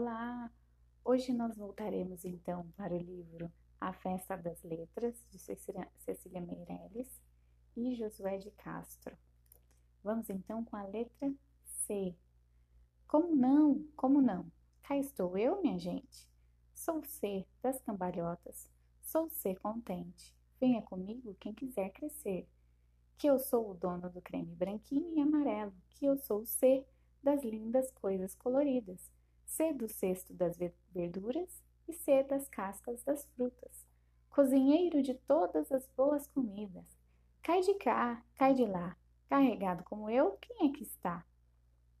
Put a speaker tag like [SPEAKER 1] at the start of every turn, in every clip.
[SPEAKER 1] olá! Hoje nós voltaremos então para o livro A Festa das Letras, de Cecília Meirelles e Josué de Castro. Vamos então com a letra C. Como não? Como não? Cá estou eu, minha gente. Sou C das cambalhotas, sou C contente. Venha comigo quem quiser crescer. Que eu sou o dono do creme branquinho e amarelo, que eu sou o C das lindas coisas coloridas C do cesto das verduras e C das cascas das frutas. Cozinheiro de todas as boas comidas. Cai de cá, cai de lá, carregado como eu, quem é que está?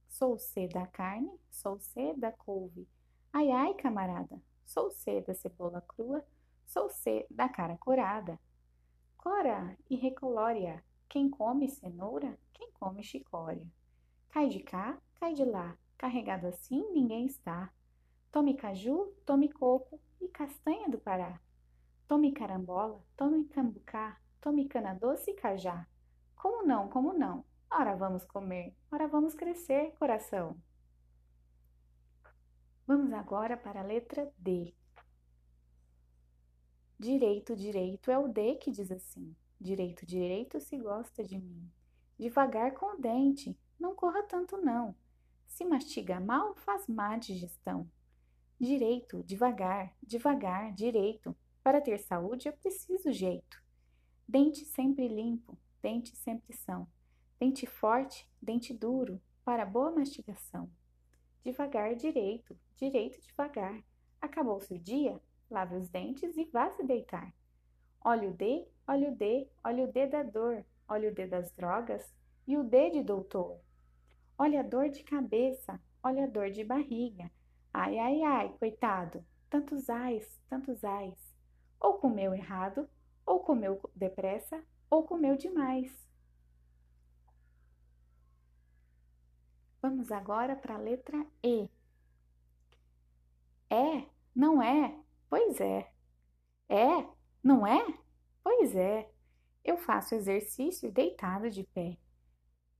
[SPEAKER 1] Sou C da carne, sou C da couve. Ai, ai, camarada, sou C da cebola crua, sou C da cara corada. Cora e recolória, quem come cenoura, quem come chicória. Cai de cá, cai de lá, Carregado assim, ninguém está. Tome caju, tome coco e castanha do Pará. Tome carambola, tome cambucá, tome cana doce e cajá. Como não, como não? Ora vamos comer, ora vamos crescer, coração. Vamos agora para a letra D. Direito, direito é o D que diz assim. Direito, direito se gosta de mim. Devagar com o dente, não corra tanto não. Se mastiga mal, faz má digestão. Direito, devagar, devagar, direito. Para ter saúde é preciso jeito. Dente sempre limpo, dente sempre são. Dente forte, dente duro, para boa mastigação. Devagar, direito, direito, devagar. Acabou-se o dia, lave os dentes e vá se deitar. Olha o D, olha o D, olha o D da dor, olha o D das drogas e o D de doutor. Olha a dor de cabeça, olha a dor de barriga. Ai, ai, ai, coitado, tantos ais, tantos ais. Ou comeu errado, ou comeu depressa, ou comeu demais. Vamos agora para a letra E. É? Não é? Pois é. É? Não é? Pois é. Eu faço exercício deitado de pé.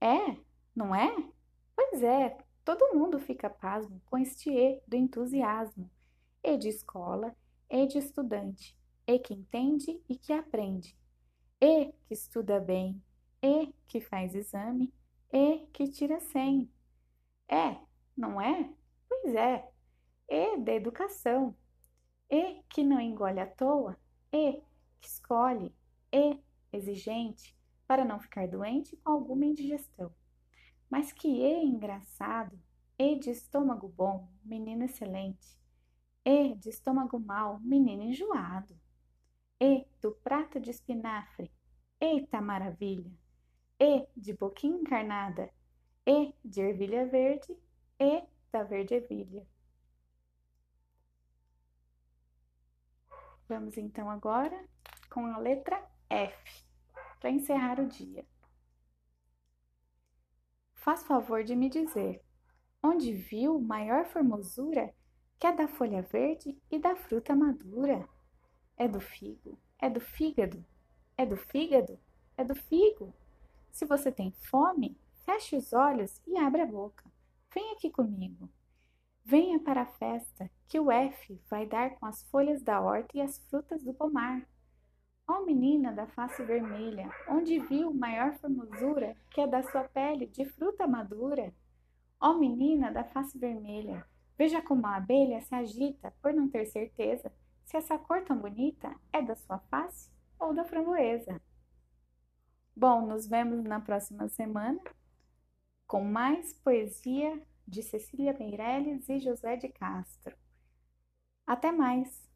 [SPEAKER 1] É? Não é? Pois é, todo mundo fica pasmo com este E do entusiasmo, E de escola, E de estudante, E que entende e que aprende, E que estuda bem, E que faz exame, E que tira cem. É, não é? Pois é, E da educação, E que não engole à toa, E que escolhe, E exigente, para não ficar doente com alguma indigestão. Mas que é engraçado! E de estômago bom, menino excelente. E de estômago mau, menino enjoado. E do prato de espinafre, eita maravilha! E de boquinha encarnada, e de ervilha verde, e da verde ervilha. Vamos então agora com a letra F, para encerrar o dia. Faz favor de me dizer, onde viu maior formosura que a da folha verde e da fruta madura? É do figo, é do fígado, é do fígado, é do figo. Se você tem fome, feche os olhos e abra a boca. Vem aqui comigo. Venha para a festa, que o F vai dar com as folhas da horta e as frutas do pomar. Ó menina da face vermelha, onde viu maior formosura que a da sua pele de fruta madura? Ó menina da face vermelha, veja como a abelha se agita por não ter certeza se essa cor tão bonita é da sua face ou da framboesa. Bom, nos vemos na próxima semana com mais poesia de Cecília Meirelles e José de Castro. Até mais!